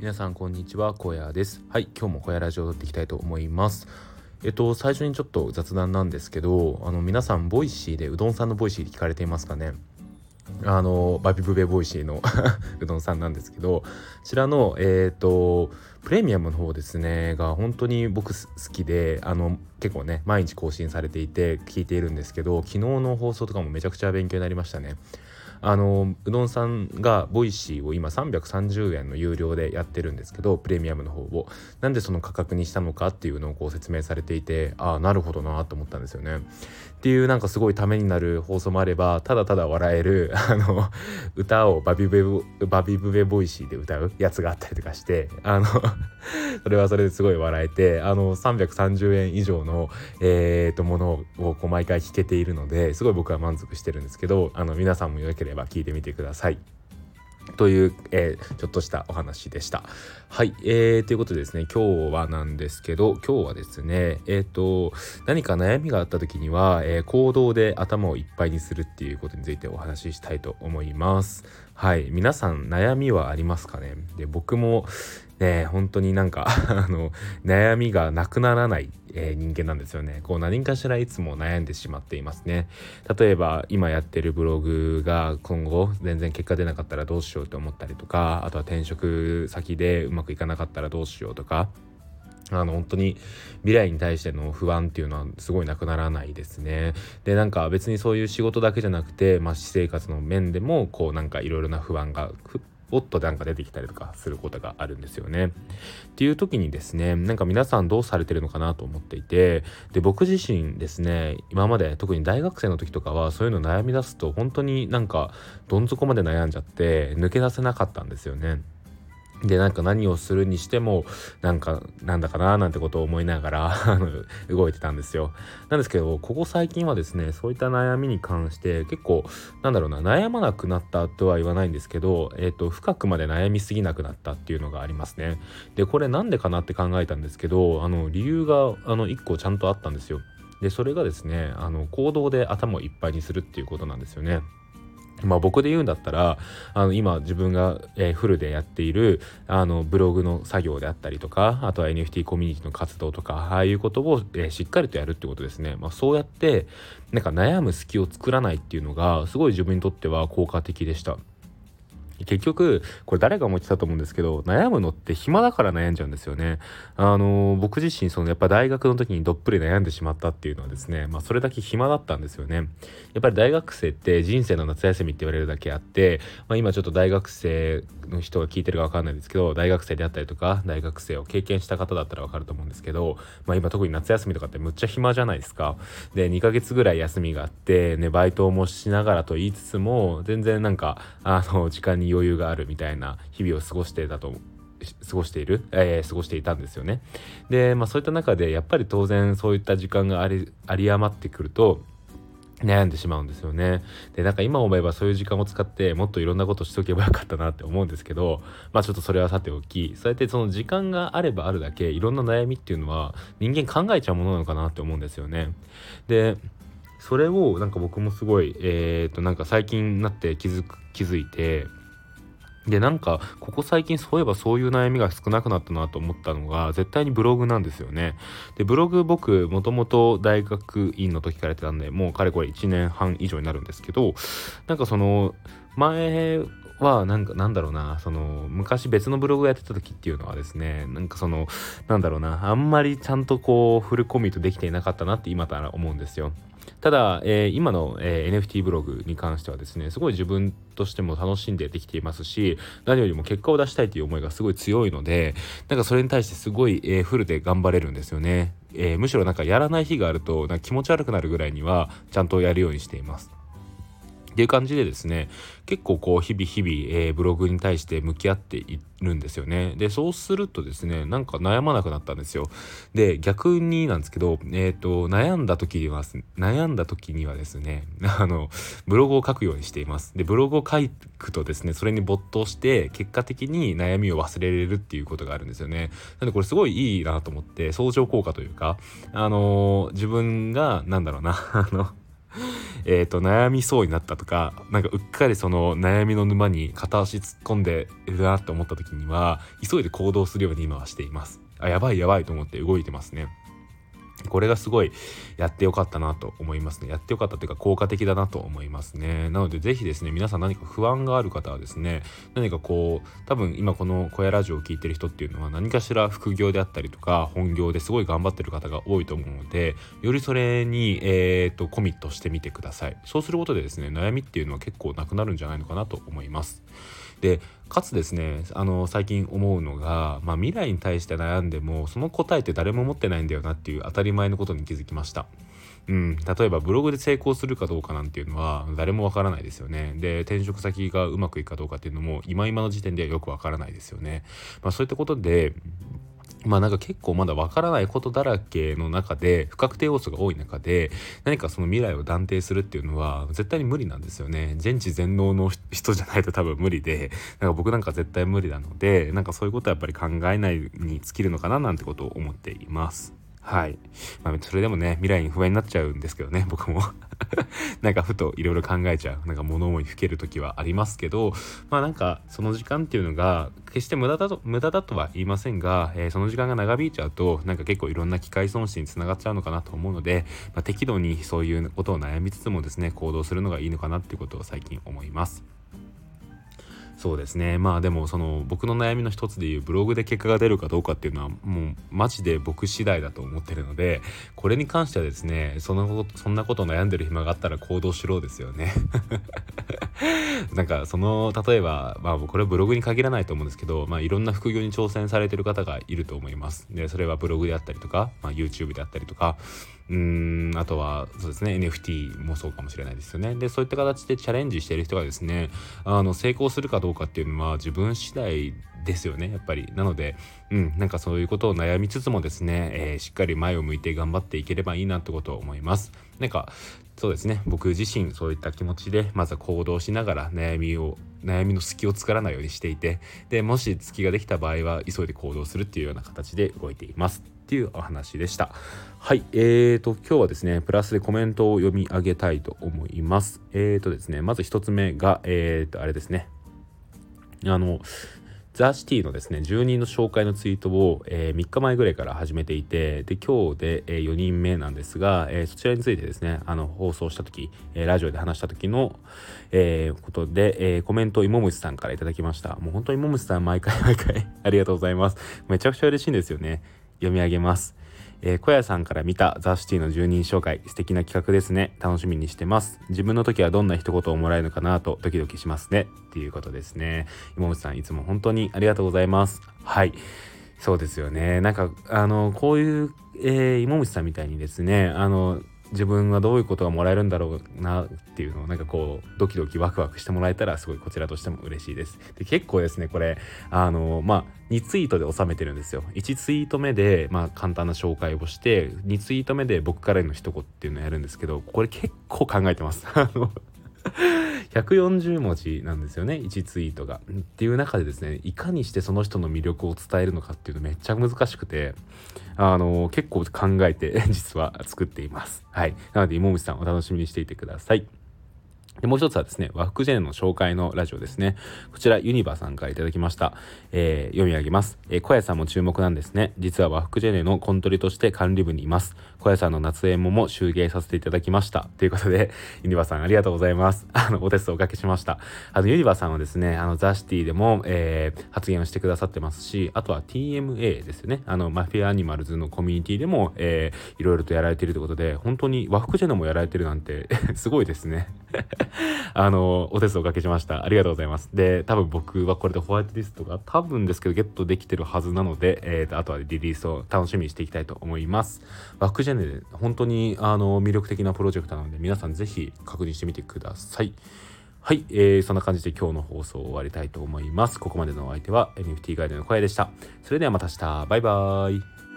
皆さんこんにちは小屋です。はい今日も小屋ラジオを撮っていきたいと思います。えっと最初にちょっと雑談なんですけどあの皆さんボイシーでうどんさんのボイシーで聞かれていますかね？あのバビブベボイシーの うどんさんなんですけどこちらのえっ、ー、とプレミアムの方ですねが本当に僕好きであの結構ね毎日更新されていて聞いているんですけど昨日の放送とかもめちゃくちゃ勉強になりましたね。あのうどんさんがボイシーを今330円の有料でやってるんですけどプレミアムの方を。なんでその価格にしたのかっていうのをこう説明されていてああなるほどなと思ったんですよね。っていうなんかすごいためになる放送もあればただただ笑える あの歌をバビブベバビブベボイシーで歌うやつがあったりとかしてあの それはそれですごい笑えてあの330円以上のえー、とものをこう毎回聞けているのですごい僕は満足してるんですけどあの皆さんもよければ聞いてみてください。という、えー、ちょっとしたお話でした。はい、えー、ということでですね今日はなんですけど今日はですねえっ、ー、と何か悩みがあった時には、えー、行動で頭をいっぱいにするっていうことについてお話ししたいと思います。はい皆さん悩みはありますかね？で僕もね本当になんか あの悩みがなくならないえー、人間なんですよね。こう何かしらいつも悩んでしまっていますね。例えば今やってるブログが今後全然結果出なかったらどうしようと思ったりとかあとは転職先でうまくいかなかったらどうしようとかあの本当に未来に対しての不安っていうのはすごいなくならないですね。でなんか別にそういう仕事だけじゃなくて、まあ、私生活の面でもこうなんかいろいろな不安がおっとなんか出てきたりとかすることがあるんですよね。っていう時にですねなんか皆さんどうされてるのかなと思っていてで僕自身ですね今まで特に大学生の時とかはそういうの悩み出すと本当になんかどん底まで悩んじゃって抜け出せなかったんですよね。でなんか何をするにしてもなんかなんだかななんてことを思いながら 動いてたんですよ。なんですけどここ最近はですねそういった悩みに関して結構なんだろうな悩まなくなったとは言わないんですけど、えーと、深くまで悩みすぎなくなったっていうのがありますね。でこれなんでかなって考えたんですけどあの理由があの1個ちゃんとあったんですよ。でそれがですねあの行動で頭をいっぱいにするっていうことなんですよね。まあ僕で言うんだったらあの今自分が、え、フルでやっているあのブログの作業であったりとかあとは NFT コミュニティの活動とかああいうことを、え、しっかりとやるってことですね、まあ、そうやってなんか悩む隙を作らないっていうのがすごい自分にとっては効果的でした。結局これ誰が思ってたと思うんですけど悩むのって暇だから悩んじゃうんですよね。あの僕自身そのやっぱ大学の時にどっぷり悩んでしまったっていうのはですね、まあ、それだけ暇だったんですよね。やっぱり大学生って人生の夏休みって言われるだけあって、まあ、今ちょっと大学生の人が聞いてるか分かんないですけど大学生であったりとか大学生を経験した方だったら分かると思うんですけど、まあ、今特に夏休みとかってむっちゃ暇じゃないですか。で2ヶ月ぐらい休みがあってねバイトもしながらと言いつつも全然なんかあの時間に余裕があるみたいな日々を過ごしてたと過ごしている、えー、過ごしていたんですよね。で、まあそういった中でやっぱり当然そういった時間がありあり余ってくると悩んでしまうんですよね。で、なんか今思えばそういう時間を使ってもっといろんなことしとけばよかったなって思うんですけど、まあちょっとそれはさておき、そうやってその時間があればあるだけいろんな悩みっていうのは人間考えちゃうものなのかなって思うんですよね。で、それをなんか僕もすごい、えっ、となんか最近になって気づく、気づいて、でなんかここ最近そういえばそういう悩みが少なくなったなと思ったのが絶対にブログなんですよね。でブログ僕もともと大学院の時からやってたんでもうかれこれ1年半以上になるんですけどなんかその前はなんかなんだろうなその昔別のブログやってた時っていうのはですねなんかそのなんだろうなあんまりちゃんとこうフルコミットできていなかったなって今から思うんですよ。ただ、えー、今の、えー、NFT ブログに関してはですねすごい自分としても楽しんでできていますし何よりも結果を出したいという思いがすごい強いのでなんかそれに対してすごい、えー、フルで頑張れるんですよね、えむしろなんかやらない日があるとなんか気持ち悪くなるぐらいにはちゃんとやるようにしていますっていう感じでですね結構こう日々日々、えー、ブログに対して向き合っているんですよね。でそうするとですねなんか悩まなくなったんですよ。で逆になんですけどえっ、ー、と悩んだ時には悩んだ時にはですね あのブログを書くようにしています。でブログを書くとですねそれに没頭して結果的に悩みを忘れれるっていうことがあるんですよね。なんでこれすごいいいなと思って相乗効果というかあのー、自分がなんだろうな あのえと悩みそうになったとかなんかうっかりその悩みの沼に片足突っ込んでるなって思った時には急いで行動するように今はしています。あやばいやばいと思って動いてますね。これがすごいやってよかったなと思いますね。やってよかったというか効果的だなと思いますね。なのでぜひですね、皆さん何か不安がある方はですね、何かこう、多分今この小屋ラジオを聴いてる人っていうのは何かしら副業であったりとか本業ですごい頑張ってる方が多いと思うので、よりそれに、えー、とコミットしてみてください。そうすることでですね、悩みっていうのは結構なくなるんじゃないのかなと思います。でかつですねあの最近思うのが、まあ、未来に対して悩んでもその答えって誰も持ってないんだよなっていう当たり前のことに気づきました。うん、例えばブログで成功するかどうかなんていうのは誰もわからないですよね。で転職先がうまくいくかどうかっていうのも今今の時点ではよくわからないですよね。まあ、そういったことでまあなんか結構まだわからないことだらけの中で不確定要素が多い中で何かその未来を断定するっていうのは絶対に無理なんですよね。全知全能の人じゃないと多分無理でなんか僕なんか絶対無理なのでなんかそういうことはやっぱり考えないに尽きるのかななんてことを思っています。はい。まあ、それでもね、未来に不安になっちゃうんですけどね、僕も なんかふといろいろ考えちゃう、なんか物思いふける時はありますけど、まあなんかその時間っていうのが、決して無駄だと、無駄だとは言いませんが、えー、その時間が長引いちゃうと、なんか結構いろんな機械損失につながっちゃうのかなと思うので、まあ、適度にそういうことを悩みつつもですね、行動するのがいいのかなっていうことを最近思います。そうですね。まあでもその僕の悩みの一つでいうブログで結果が出るかどうかっていうのはもうマジで僕次第だと思ってるのでこれに関してはですねそのそんなこと悩んでる暇があったら行動しろですよね。なんかその例えばまあこれはブログに限らないと思うんですけどまあいろんな副業に挑戦されてる方がいると思います。でそれはブログであったりとか、まあ、YouTube であったりとかうんあとはそうですね NFT もそうかもしれないですよね。でそういった形でチャレンジしてる人がですねあの成功するかどうかっていうのは自分次第ですよねやっぱり。なのでうんなんかそういうことを悩みつつもですね、えー、しっかり前を向いて頑張っていければいいなってことを思います。なんかそうですね僕自身そういった気持ちでまずは行動しながら悩みを悩みの隙を作らないようにしていてでもし隙ができた場合は急いで行動するっていうような形で動いています。っていうお話でした。はい、えーと、今日はですね、プラスでコメントを読み上げたいと思います。えーとですね、まず1つ目が、えーと、あれですね。あの、ザ・シティのですね住人の紹介のツイートを、えー、3日前ぐらいから始めていてで今日で、えー、4人目なんですが、えー、そちらについてですねあの放送した時、えラジオで話した時の、えことで、えコメントを芋虫さんから頂きましたもう本当に芋虫さん毎回毎回ありがとうございますめちゃくちゃ嬉しいんですよね読み上げます。えー、小屋さんから見たザ・シティの住人紹介素敵な企画ですね。楽しみにしてます。自分の時はどんな一言をもらえるのかなとドキドキしますね。っていうことですね。今内さんいつも本当にありがとうございます。はい。そうですよね。なんかあのこういう、えー、芋虫さんみたいにですねあの自分はどういうことがもらえるんだろうなっていうのをなんかこうドキドキワクワクしてもらえたらすごいこちらとしても嬉しいです。で結構ですねこれあのまあ2ツイートで収めてるんですよ。1ツイート目でまあ簡単な紹介をして2ツイート目で僕からの一言っていうのをやるんですけどこれ結構考えてます。あの140文字なんですよね1ツイートが。っていう中でですねいかにしてその人の魅力を伝えるのかっていうのめっちゃ難しくてあの結構考えて実は作っています。はい。なので芋虫さんお楽しみにしていてください。で、もう一つはですね、和服ジェネの紹介のラジオですね。こちら、ユニバーさんから頂きました。えー、読み上げます。えー、小屋さんも注目なんですね。実は和服ジェネのコントリとして管理部にいます。小屋さんの夏園もも集芸させていただきました。ということで、ユニバーさんありがとうございます。あの、お手数おかけしました。あの、ユニバーさんはですね、あの、ザ・シティでも、えー、発言をしてくださってますし、あとは TMA ですね。あの、マフィアアニマルズのコミュニティでも、えー、いろいろとやられているということで、本当に和服ジェネもやられてるなんて すごいですね。あの、お手数おかけしました。ありがとうございます。で、多分僕はこれでホワイトリストが多分ですけどゲットできてるはずなので、えー、とあとはリリースを楽しみにしていきたいと思います。和服ジェジェネで本当にあの魅力的なプロジェクトなので皆さんぜひ確認してみてください。はい、えー、そんな感じで今日の放送を終わりたいと思います。ここまでのお相手は NFT ガイドの声でした。それではまた明日。バイバーイ。